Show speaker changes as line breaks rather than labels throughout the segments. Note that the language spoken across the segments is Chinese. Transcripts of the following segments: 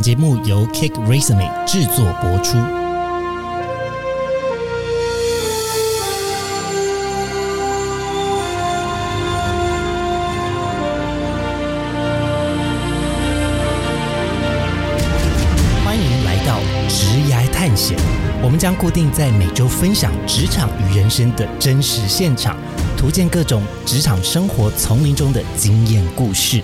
节目由 Kick Resume 制作播出。欢迎来到职涯探险，我们将固定在每周分享职场与人生的真实现场，图鉴各种职场生活丛林中的经验故事。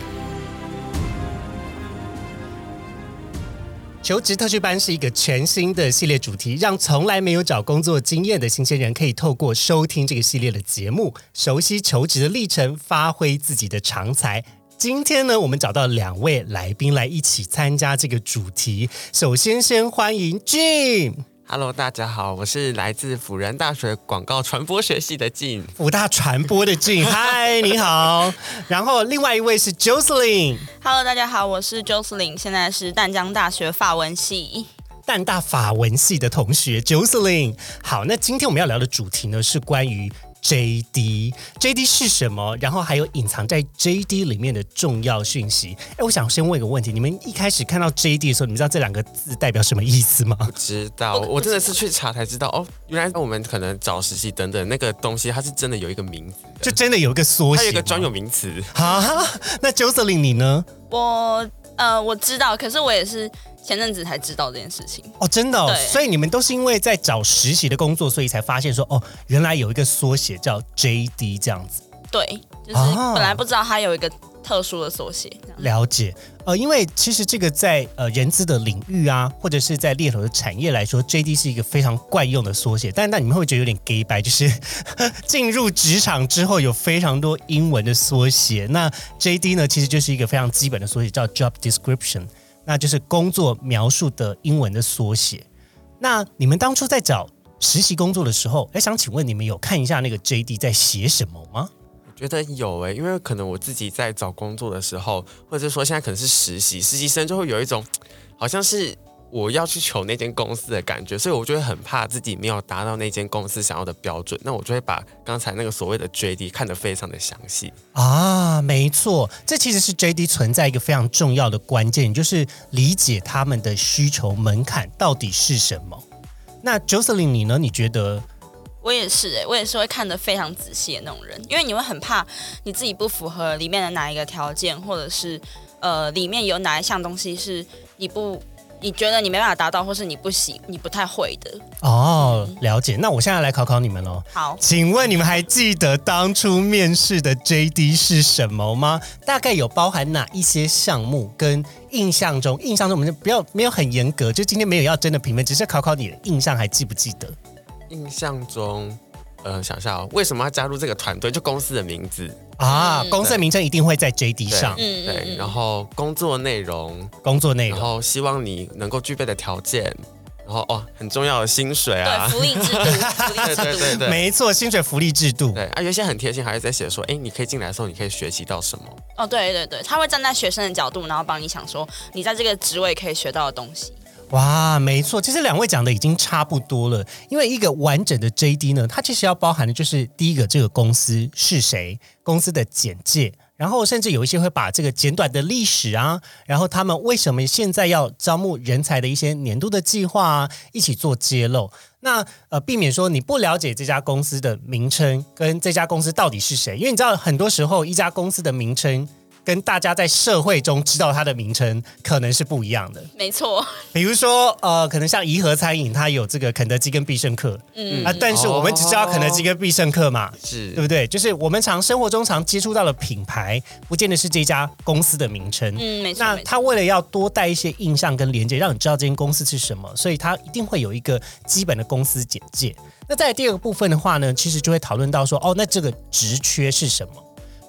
求职特训班是一个全新的系列主题，让从来没有找工作经验的新鲜人可以透过收听这个系列的节目，熟悉求职的历程，发挥自己的长才。今天呢，我们找到两位来宾来一起参加这个主题。首先，先欢迎 Jim，
Hello，大家好，我是来自辅仁大学广告传播学系的静。
辅大传播的 Jim，嗨，你好。然后另外一位是
Jocelyn，Hello，大家好，我是 Jocelyn，现在是淡江大学法文系。
淡大法文系的同学 Jocelyn。好，那今天我们要聊的主题呢是关于 JD。JD 是什么？然后还有隐藏在 JD 里面的重要讯息。哎，我想先问一个问题：你们一开始看到 JD 的时候，你们知道这两个字代表什么意思吗？
知道，我真的是去查才知道哦，原来我们可能找实习等等那个东西，它是真的有一个名字，
就真的有一个缩写，
它有一个专有名词。
啊。那 Jocelyn 你呢？
我呃我知道，可是我也是前阵子才知道这件事情。
哦，真的、哦，所以你们都是因为在找实习的工作，所以才发现说，哦，原来有一个缩写叫 JD 这样子。
对，就是
啊
本来不知道它有一个特殊的缩写。
了解，呃，因为其实这个在呃人资的领域啊，或者是在猎头的产业来说，JD 是一个非常惯用的缩写。但那你们会觉得有点 gay 白，就是 进入职场之后有非常多英文的缩写。那 JD 呢，其实就是一个非常基本的缩写，叫 Job Description，那就是工作描述的英文的缩写。那你们当初在找实习工作的时候，哎，想请问你们有看一下那个 JD 在写什么吗？
我觉得有诶、因为可能我自己在找工作的时候，或者说现在可能是实习，实习生就会有一种好像是我要去求那间公司的感觉，所以我就会很怕自己没有达到那间公司想要的标准，那我就会把刚才那个所谓的 JD 看得非常的详细。
啊，没错，这其实是 JD 存在一个非常重要的关键，就是理解他们的需求门槛到底是什么。那 Jocelyn 你呢？你觉得
我也是哎、我也是会看得非常仔细的那种人，因为你会很怕你自己不符合里面的哪一个条件，或者是呃里面有哪一项东西是你不你觉得你没办法达到，或是你不喜你不太会的。
哦，了解。那我现在来考考你们喽。
好，
请问你们还记得当初面试的 JD 是什么吗？大概有包含哪一些项目？跟印象中，印象中我们就不要没有很严格，就今天没有要真的评分，只是考考你的印象还记不记得？
印象中，呃，想一下哦，为什么要加入这个团队？就公司的名字，
啊，
嗯
公司的名称一定会在 JD 上，
嗯
对，然后工作内容，
工作内容。
然后希望你能够具备的条件，然后哦，很重要的薪水啊
对，福利制度，福利制度，
对对对对
没错，薪水福利制度。
对啊，有一些很贴心，还是在写说，哎，你可以进来的时候，你可以学习到什么？
哦，对对对，他会站在学生的角度，然后帮你想说你在这个职位可以学到的东西。
哇，没错，其实两位讲的已经差不多了。因为一个完整的 JD 呢，它其实要包含的就是第一个，这个公司是谁，公司的简介，然后甚至有一些会把这个简短的历史啊，然后他们为什么现在要招募人才的一些年度的计划啊，一起做揭露。那呃，避免说你不了解这家公司的名称跟这家公司到底是谁，因为你知道很多时候一家公司的名称。跟大家在社会中知道它的名称可能是不一样的，
没错，
比如说，呃，可能像颐和餐饮，它有这个肯德基跟必胜客
嗯
啊，但是我们只知道肯德基跟必胜客嘛，
是
对不对？就是我们常生活中常接触到的品牌，不见得是这家公司的名称。
嗯，没错，
那他为了要多带一些印象跟连接，让你知道这间公司是什么，所以他一定会有一个基本的公司简介。那在第二个部分的话呢，其实就会讨论到说，哦，那这个职缺是什么？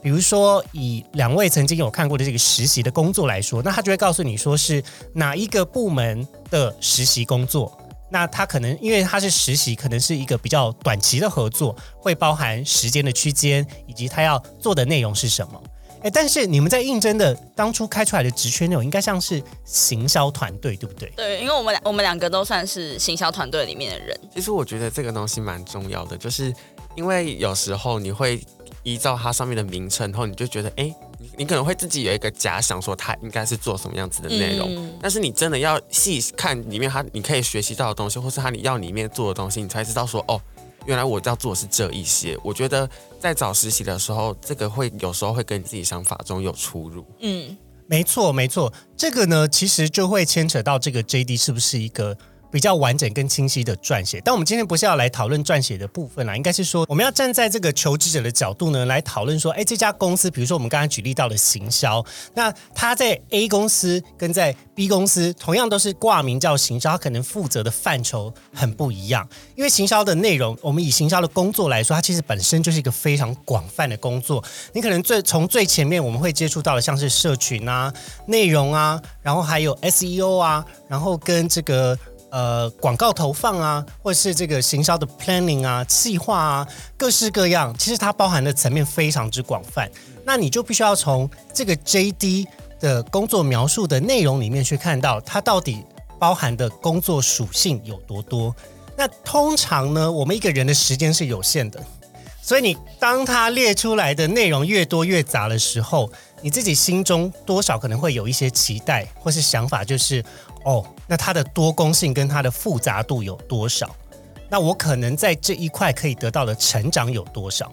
比如说，以两位曾经有看过的这个实习的工作来说，那他就会告诉你说是哪一个部门的实习工作。那他可能因为他是实习，可能是一个比较短期的合作，会包含时间的区间以及他要做的内容是什么。哎，但是你们在应征的当初开出来的职缺内容，应该像是行销团队，对不对？
对，因为我们俩我们两个都算是行销团队里面的人，
其实我觉得这个东西蛮重要的，就是因为有时候你会依照它上面的名称，然后你就觉得，哎，你你可能会自己有一个假想，说它应该是做什么样子的内容，
嗯
但是你真的要细看里面它你可以学习到的东西，或是它你要里面做的东西，你才知道说哦，原来我要做的是这一些。我觉得在找实习的时候，这个会有时候会跟你自己想法中有出入。
嗯，
没错，没错，这个呢，其实就会牵扯到这个 JD 是不是一个比较完整跟清晰的撰写。但我们今天不是要来讨论撰写的部分啦，应该是说我们要站在这个求职者的角度呢，来讨论说，哎，这家公司，比如说我们刚才举例到的行销，那他在 A 公司跟在 B 公司同样都是挂名叫行销，他可能负责的范畴很不一样。因为行销的内容，我们以行销的工作来说，它其实本身就是一个非常广泛的工作。你可能最从最前面我们会接触到的，像是社群啊、内容啊，然后还有 SEO 啊，然后跟这个呃广告投放啊，或是这个行销的 planning 啊、计划啊，各式各样，其实它包含的层面非常之广泛。那你就必须要从这个 JD 的工作描述的内容里面去看到它到底包含的工作属性有多多。那通常呢，我们一个人的时间是有限的，所以你当他列出来的内容越多越杂的时候，你自己心中多少可能会有一些期待或是想法，就是哦，那它的多功性跟它的复杂度有多少？那我可能在这一块可以得到的成长有多少？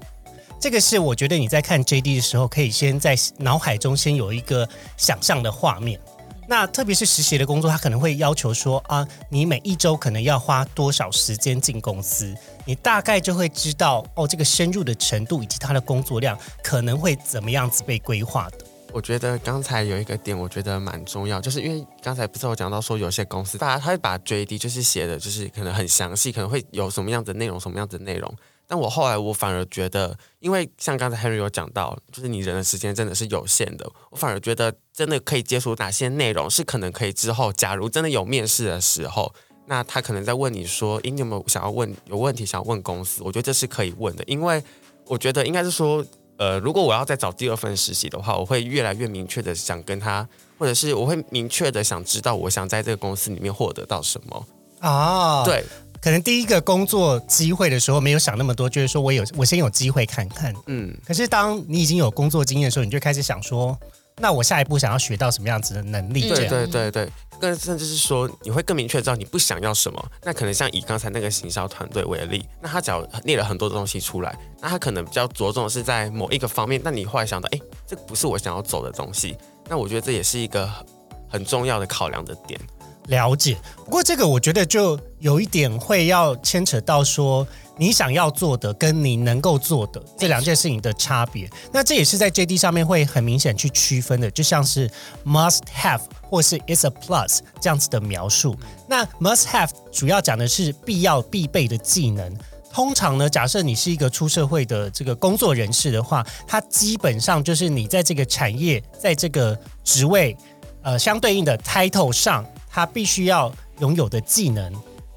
这个是我觉得你在看 JD 的时候，可以先在脑海中先有一个想象的画面。那特别是实习的工作，他可能会要求说啊，你每一周可能要花多少时间进公司，你大概就会知道哦，这个深入的程度以及他的工作量可能会怎么样子被规划的。
我觉得刚才有一个点，我觉得蛮重要，就是因为刚才不是有讲到说，有些公司大家他会把 JD 就是写的，就是可能很详细，可能会有什么样的内容，什么样的内容。但我后来我反而觉得，因为像刚才 Henry 有讲到，就是你人的时间真的是有限的，我反而觉得真的可以接触哪些内容是可能可以之后，假如真的有面试的时候，那他可能在问你说，诶，你有没有想要问有问题想要问公司？我觉得这是可以问的，因为我觉得应该是说。呃，如果我要再找第二份实习的话，我会越来越明确的想跟他，或者是我会明确的想知道我想在这个公司里面获得到什么。
啊，，
对，
可能第一个工作机会的时候没有想那么多，就是说我有我先有机会看看。
嗯，
可是当你已经有工作经验的时候，你就开始想说，那我下一步想要学到什么样子的能力？
嗯
对对对对，更甚至是说你会更明确知道你不想要什么。那可能像以刚才那个行销团队为例，那他只要列了很多东西出来，那他可能比较着重的是在某一个方面，那你后来想到，哎，这不是我想要走的东西，那我觉得这也是一个很很重要的考量的点。
了解。不过这个我觉得就有一点会要牵扯到说，你想要做的跟你能够做的这两件事情的差别。那这也是在 JD 上面会很明显去区分的，就像是 must have 或是 is a plus 这样子的描述。那 must have 主要讲的是必要必备的技能。通常呢，假设你是一个出社会的这个工作人士的话，它基本上就是你在这个产业，在这个职位，呃，相对应的 title 上，他必须要拥有的技能，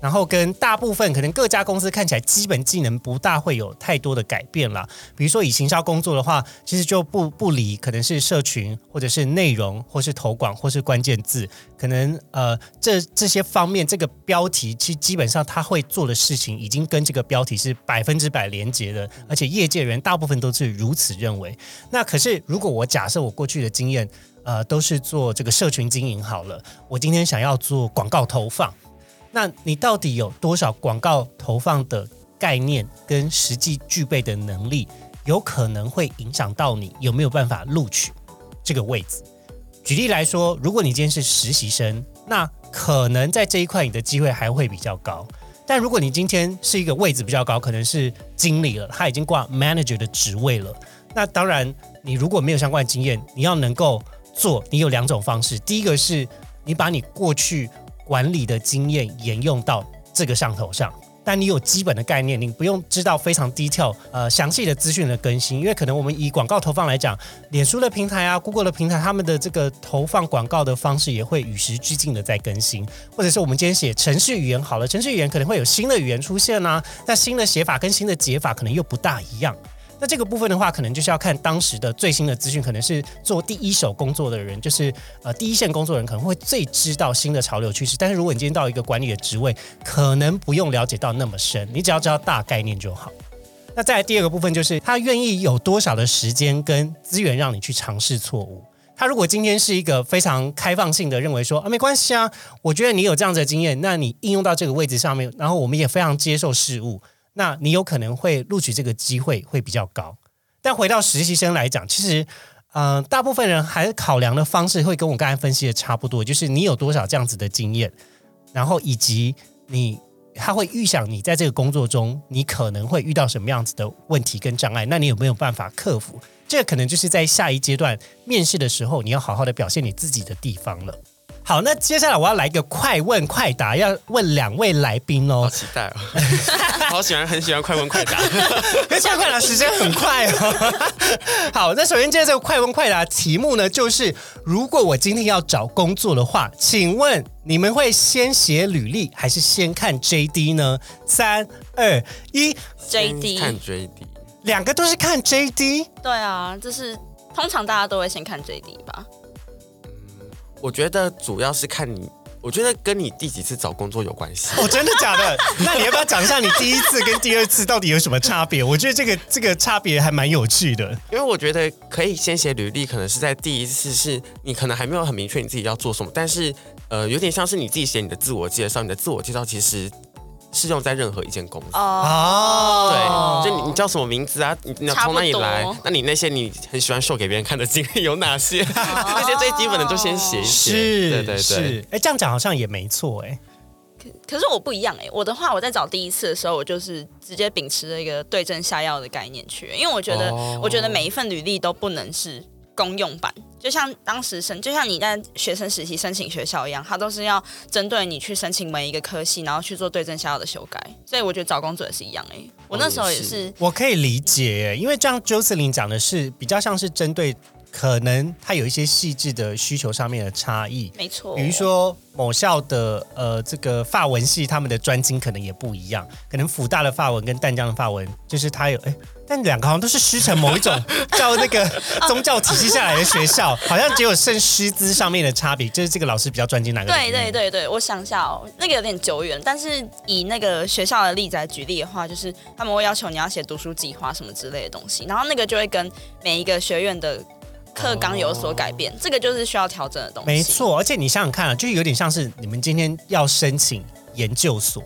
然后跟大部分可能各家公司看起来基本技能不大会有太多的改变啦。比如说以行销工作的话，其实就不不离可能是社群，或者是内容，或是投广，或是关键字，可能呃这这些方面，这个标题其实基本上他会做的事情，已经跟这个标题是百分之百连接的，而且业界人大部分都是如此认为。那可是如果我假设我过去的经验，呃，都是做这个社群经营好了，我今天想要做广告投放，那你到底有多少广告投放的概念跟实际具备的能力，有可能会影响到你有没有办法录取这个位置。举例来说，如果你今天是实习生，那可能在这一块你的机会还会比较高。但如果你今天是一个位置比较高，可能是经理了，他已经挂 manager 的职位了，那当然你如果没有相关经验，你要能够做，你有两种方式。第一个是你把你过去管理的经验沿用到这个上头上。但你有基本的概念，你不用知道非常 detail 呃详细的资讯的更新，因为可能我们以广告投放来讲，脸书的平台啊、Google 的平台，他们的这个投放广告的方式也会与时俱进的在更新，或者是我们今天写程序语言好了，程序语言可能会有新的语言出现啊，那新的写法跟新的解法可能又不大一样。那这个部分的话，可能就是要看当时的最新的资讯，可能是做第一手工作的人，就是呃第一线工作人可能会最知道新的潮流趋势。但是如果你今天到一个管理的职位，可能不用了解到那么深，你只要知道大概念就好。那再来第二个部分就是他愿意有多少的时间跟资源让你去尝试错误。他如果今天是一个非常开放性的认为说啊没关系啊，我觉得你有这样子的经验，那你应用到这个位置上面，然后我们也非常接受事物，那你有可能会录取这个机会会比较高。但回到实习生来讲，其实嗯、呃大部分人还是考量的方式会跟我刚才分析的差不多，就是你有多少这样子的经验，然后以及你他会预想你在这个工作中，你可能会遇到什么样子的问题跟障碍，那你有没有办法克服？这个可能就是在下一阶段面试的时候，你要好好的表现你自己的地方了。好，那接下来我要来一个快问快答，要问两位来宾哦
好
哦。
期待哦！好喜欢，很喜欢快问快答。
可是现在快答时间很快哦。好，那首先接这个快问快答题目呢，就是如果我今天要找工作的话，请问你们会先写履历还是先看 JD 呢？三二一
，JD
看 JD，
两个都是看 JD。
对啊，就是通常大家都会先看 JD 吧。
我觉得主要是看你，我觉得跟你第几次找工作有关系。
哦，真的假的？那你要不要讲一下你第一次跟第二次到底有什么差别？我觉得这个这个差别还蛮有趣的。
因为我觉得可以先写履历，可能是在第一次是你可能还没有很明确你自己要做什么，但是呃，有点像是你自己写你的自我介绍，你的自我介绍其实适用在任何一间公司。
哦，
对，就你你叫什么名字啊？你你要从哪里来？那你那些你很喜欢秀给别人看的经历有哪些？那些最基本的就先写一写。
是，
对对对。
哎，这样讲好像也没错哎。
可是我不一样哎、我的话，我在找第一次的时候，我就是直接秉持了一个对症下药的概念去，因为我觉得，
哦
我觉得每一份履历都不能是公用版，就像当时申，就像你在学生时期申请学校一样，它都是要针对你去申请每一个科系，然后去做对症下药的修改。所以我觉得找工作也是一样哎、我那时候也
也
是，
我可以理解耶，因为这样 j o s e l y n 讲的是比较像是针对可能他有一些细致的需求上面的差异，
没错，
比如说某校的呃这个法文系，他们的专精可能也不一样，可能辅大的法文跟淡江的法文，就是它有哎，但两个好像都是师承某一种 叫那个宗教体系下来的学校，好像只有剩师资上面的差别，就是这个老师比较专精哪个。
对对对对，我想一下哦，那个有点久远，但是以那个学校的例子来举例的话，就是他们会要求你要写读书计划什么之类的东西，然后那个就会跟每一个学院的课纲有所改变，这个就是需要调整的东西。
没，错，而且你想想看啊，就有点像是你们今天要申请研究所，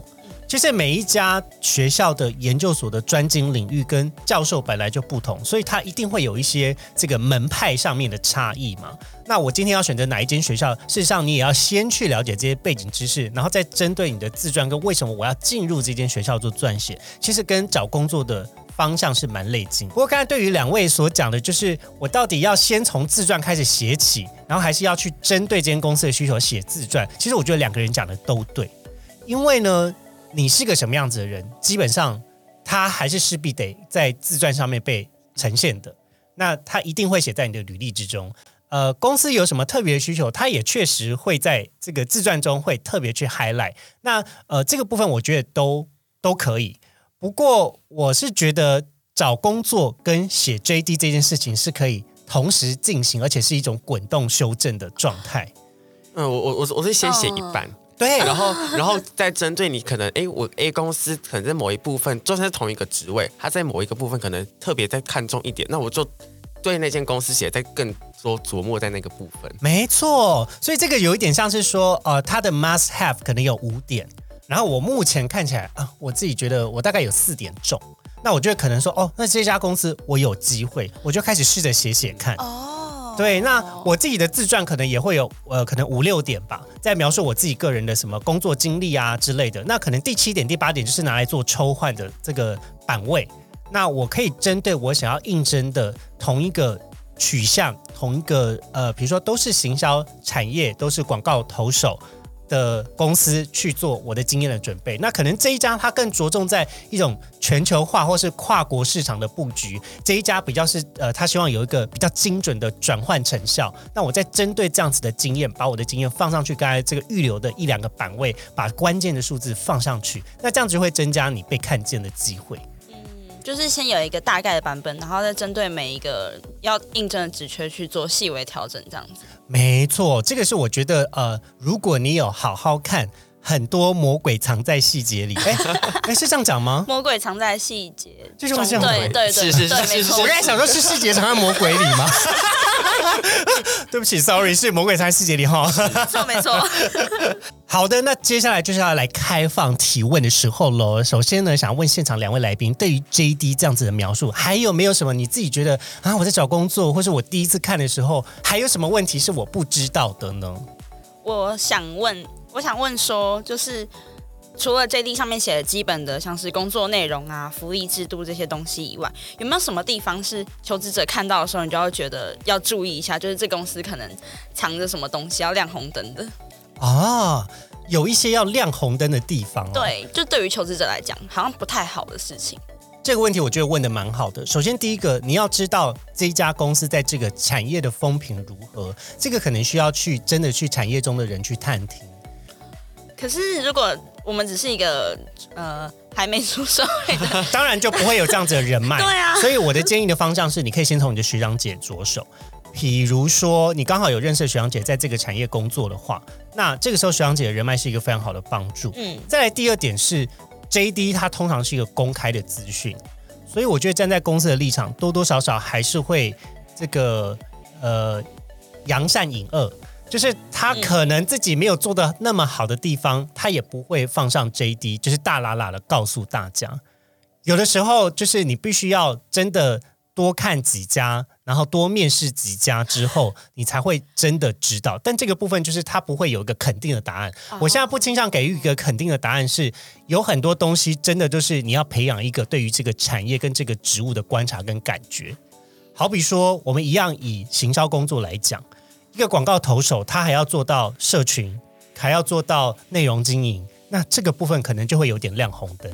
就是每一家学校的研究所的专精领域跟教授本来就不同，所以它一定会有一些这个门派上面的差异嘛。那我今天要选择哪一间学校，事实上你也要先去了解这些背景知识，然后再针对你的自传跟为什么我要进入这间学校做撰写，其实跟找工作的方向是蛮类近。不过刚才对于两位所讲的，就是我到底要先从自传开始写起，然后还是要去针对这间公司的需求写自传？其实我觉得两个人讲的都对，因为呢，你是个什么样子的人，基本上他还是势必得在自传上面被呈现的。那他一定会写在你的履历之中。呃，公司有什么特别的需求，他也确实会在这个自传中会特别去 highlight。那呃，这个部分我觉得都都可以。不过我是觉得找工作跟写 JD 这件事情是可以同时进行，而且是一种滚动修正的状态。
嗯，我我我我是先写一半，
对，
然后然后再针对你可能，哎，我 A 公司可能在某一部分，就算是同一个职位，他在某一个部分可能特别在看重一点，那我就对那间公司写在更多琢磨在那个部分。
没错，所以这个有一点像是说，呃，他的 must have 可能有五点，然后我目前看起来啊，我自己觉得我大概有四点中，那我就可能说，哦，那这家公司我有机会，我就开始试着写写看。
哦，
对，那我自己的自传可能也会有，呃，可能五六点吧，在描述我自己个人的什么工作经历啊之类的。那可能第七点、第八点就是拿来做抽换的这个版位。那我可以针对我想要应征的同一个取向、同一个呃，比如说都是行销产业、都是广告投手的公司去做我的经验的准备。那可能这一家它更着重在一种全球化或是跨国市场的布局，这一家比较是呃，他希望有一个比较精准的转换成效。那我再针对这样子的经验，把我的经验放上去，刚才这个预留的一两个版位，把关键的数字放上去，那这样子会增加你被看见的机会。
嗯就是先有一个大概的版本，然后再针对每一个要应征的职缺去做细微调整，这样子。
没错，这个是我觉得呃，如果你有好好看、很多魔鬼藏在细节里。哎哎，是这样讲吗？
魔鬼藏在细节
这句话是这
中，
样
对对对，
是是是
对没错
是是
我刚才想说，是细节藏在魔鬼里吗？对不起，sorry，是魔鬼藏在细节里哈。
没错没错。
好的，那接下来就是要来开放提问的时候喽。首先呢，想问现场两位来宾，对于 JD 这样子的描述，还有没有什么你自己觉得啊，我在找工作，或是我第一次看的时候，还有什么问题是我不知道的呢？
我想问，我想问说，就是除了 JD 上面写的基本的，像是工作内容啊、福利制度这些东西以外，有没有什么地方是求职者看到的时候，你就要觉得要注意一下，就是这公司可能藏着什么东西，要亮红灯的？
啊，有一些要亮红灯的地方、哦。，
对，就对于求职者来讲，好像不太好的事情。
这个问题我觉得问的蛮好的。首先，第一个你要知道这一家公司在这个产业的风评如何，这个可能需要去真的去产业中的人去探听。
可是如果我们只是一个呃还没出社会的，
当然就不会有这样子的人脉。
对啊
所以我的建议的方向是，你可以先从你的学长姐着手。比如说，你刚好有认识的学长姐在这个产业工作的话，那这个时候学长姐的人脉是一个非常好的帮助。
嗯，
再来第二点是，JD 它通常是一个公开的资讯，所以我觉得站在公司的立场，多多少少还是会这个呃扬善隐恶，就是他可能自己没有做的那么好的地方，他也不会放上 JD，就是大喇喇的告诉大家。有的时候就是你必须要真的多看几家，然后多面试几家之后，你才会真的知道。但这个部分就是他不会有一个肯定的答案。我现在不倾向给予一个肯定的答案是，有很多东西真的就是你要培养一个对于这个产业跟这个职务的观察跟感觉。好比说，我们一样以行销工作来讲，一个广告投手他还要做到社群，还要做到内容经营，那这个部分可能就会有点亮红灯。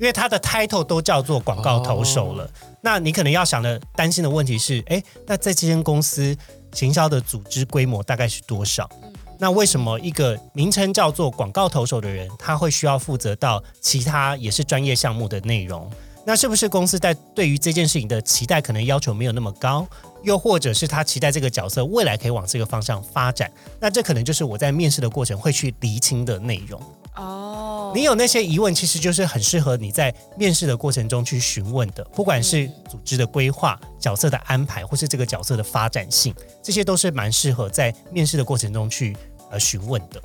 因为他的 title 都叫做广告投手了，那你可能要想的担心的问题是，哎，那在这间公司行销的组织规模大概是多少？那为什么一个名称叫做广告投手的人，他会需要负责到其他也是专业项目的内容？那是不是公司在对于这件事情的期待可能要求没有那么高？又或者是他期待这个角色未来可以往这个方向发展？那这可能就是我在面试的过程会去厘清的内容。
哦，
你有那些疑问，其实就是很适合你在面试的过程中去询问的，不管是组织的规划、角色的安排，或是这个角色的发展性，这些都是蛮适合在面试的过程中去呃询问的。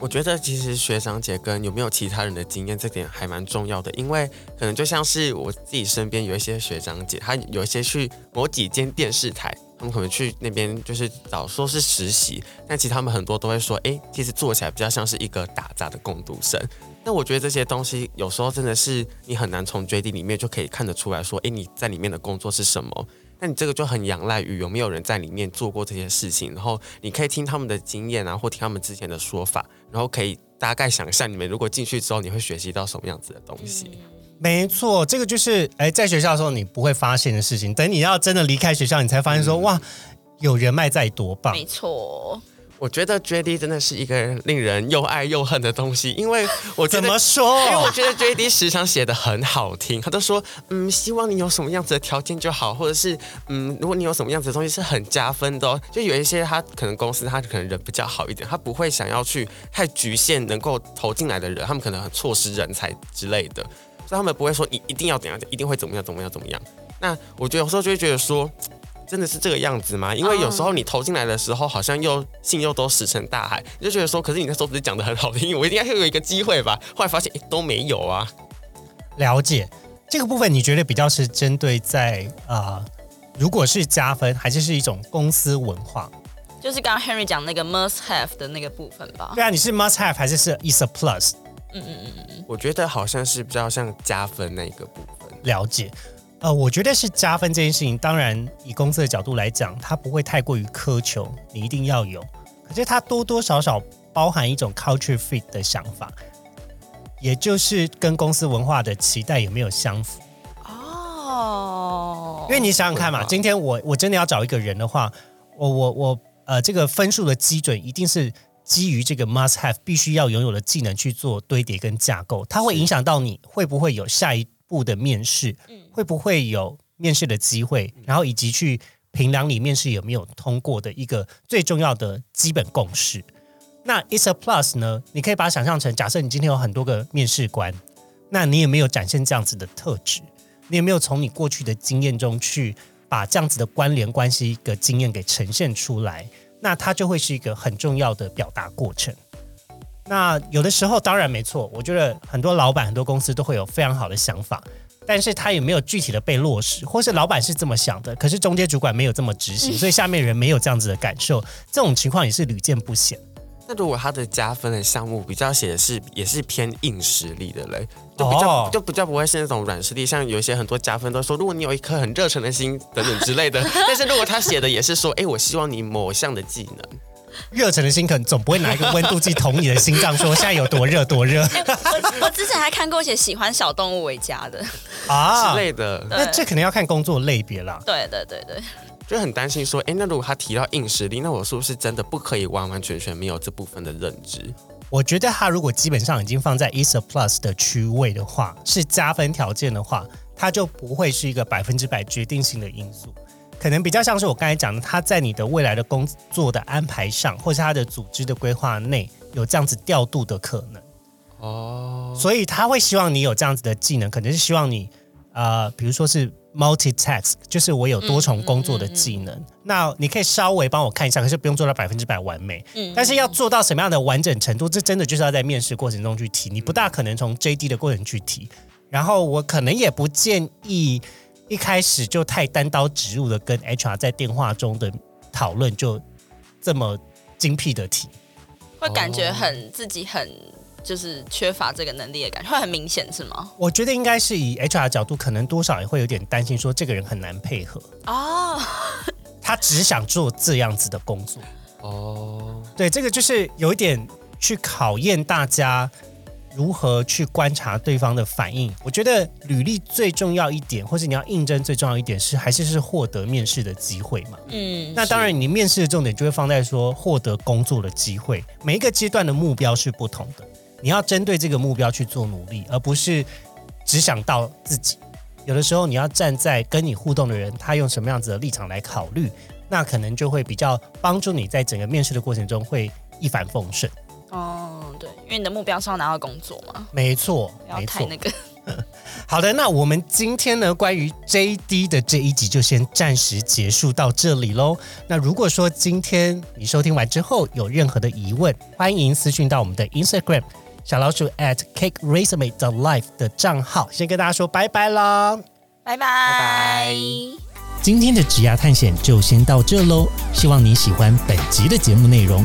我觉得其实学长姐跟有没有其他人的经验这点还蛮重要的，因为可能就像是我自己身边有一些学长姐，他有一些去某几间电视台，他们可能去那边就是找说是实习，但其实他们很多都会说，哎，其实做起来比较像是一个打杂的工读生。那我觉得这些东西有时候真的是你很难从 JD 里面就可以看得出来说，哎，你在里面的工作是什么。那你这个就很仰赖于有没有人在里面做过这些事情，然后你可以听他们的经验啊，或听他们之前的说法，然后可以大概想象你们如果进去之后，你会学习到什么样子的东西。
没错，这个就是哎，在学校的时候你不会发现的事情，等你要真的离开学校，你才发现说、哇，有人脉在多棒。
没错，
我觉得 JD 真的是一个令人又爱又恨的东西，因为我觉得
怎么。说？
因为我觉得 JD 时常写的很好听，他都说，嗯，希望你有什么样子的条件就好，或者是，嗯，如果你有什么样子的东西是很加分的哦。就有一些他可能公司他可能人比较好一点，他不会想要去太局限能够投进来的人，他们可能很错失人才之类的，所以他们不会说你一定要怎样，一定会怎么样怎么样怎么样。那我觉得有时候就会觉得说。真的是这个样子吗？因为有时候你投进来的时候，好像又信又都石沉大海，你就觉得说，可是你那时候不是讲的很好听，我应该会有一个机会吧？后来发现，诶都没有啊。
了解这个部分，你觉得比较是针对在啊、呃如果是加分，还是是一种公司文化？
就是刚刚 Henry 讲那个 must have 的那个部分吧。
对啊，你是 must have 还是是 is a plus？
嗯嗯嗯我觉得好像是比较像加分那个部分。
了解。呃，我觉得是加分这件事情，当然以公司的角度来讲，它不会太过于苛求你一定要有，可是它多多少少包含一种 culture fit 的想法，也就是跟公司文化的期待有没有相符。
哦，
因为你想想看嘛，今天我我真的要找一个人的话，我我我呃，这个分数的基准一定是基于这个 must have 必须要拥有的技能去做堆叠跟架构，它会影响到你会不会有下一步的面试，会不会有面试的机会，然后以及去评量你面试有没有通过的一个最重要的基本共识。那 It's a Plus 呢？你可以把它想象成，假设你今天有很多个面试官，那你也没有展现这样子的特质？你也没有从你过去的经验中去把这样子的关联关系一个经验给呈现出来？那它就会是一个很重要的表达过程。那有的时候当然没错，我觉得很多老板、很多公司都会有非常好的想法，但是他也没有具体的被落实，或是老板是这么想的，可是中间主管没有这么执行，所以下面人没有这样子的感受，这种情况也是屡见不鲜。
那如果他的加分的项目比较写的是也是偏硬实力的嘞，就比较、
哦
就比较不会是那种软实力，像有一些很多加分都说，如果你有一颗很热忱的心等等之类的。但是如果他写的也是说，哎，我希望你某项的技能，
热忱的心肯总不会拿一个温度计捅你的心脏，说现在有多热多热
我我之前还看过写喜欢小动物为家的，
啊
之。类的，
那这可能要看工作类别啦。
对对对对，
就很担心说，哎，那如果他提到硬实力，那我是不是真的不可以完完全全没有这部分的认知？
我觉得他如果基本上已经放在 ESA Plus 的区位的话，是加分条件的话，它就不会是一个百分之百决定性的因素，可能比较像是我刚才讲的，他在你的未来的工作的安排上，或是他的组织的规划内有这样子调度的可能。
哦，
所以他会希望你有这样子的技能，可能是希望你呃，比如说是 multitask，就是我有多重工作的技能。那你可以稍微帮我看一下，可是不用做到百分之百完美。
嗯
但是要做到什么样的完整程度，这真的就是要在面试过程中去提，你不大可能从 JD 的过程去提。然后我可能也不建议一开始就太单刀直入的跟 HR 在电话中的讨论就这么精辟的提。
会感觉很自己很就是缺乏这个能力的感觉，会很明显是吗？
我觉得应该是以 HR 的角度，可能多少也会有点担心，说这个人很难配合，
哦，
他只想做这样子的工作。
哦，
对，这个就是有一点去考验大家如何去观察对方的反应。我觉得履历最重要一点，或是你要应征最重要一点是，还是是获得面试的机会嘛。
嗯，
那当然，你面试的重点就会放在说获得工作的机会。每一个阶段的目标是不同的，你要针对这个目标去做努力，而不是只想到自己。有的时候，你要站在跟你互动的人，他用什么样子的立场来考虑，那可能就会比较帮助你在整个面试的过程中会一帆风顺。
哦，对，因为你的目标是要拿到工作嘛，
没错，
不要
没错。
太那个。
好的，那我们今天呢，关于 JD 的这一集就先暂时结束到这里喽。那如果说今天你收听完之后有任何的疑问，欢迎私讯到我们的 Instagram 小老鼠 at cake resume 的 life 的账号。先跟大家说拜拜啦。
拜拜
拜
今天的职涯探险就先到这喽，希望你喜欢本集的节目内容。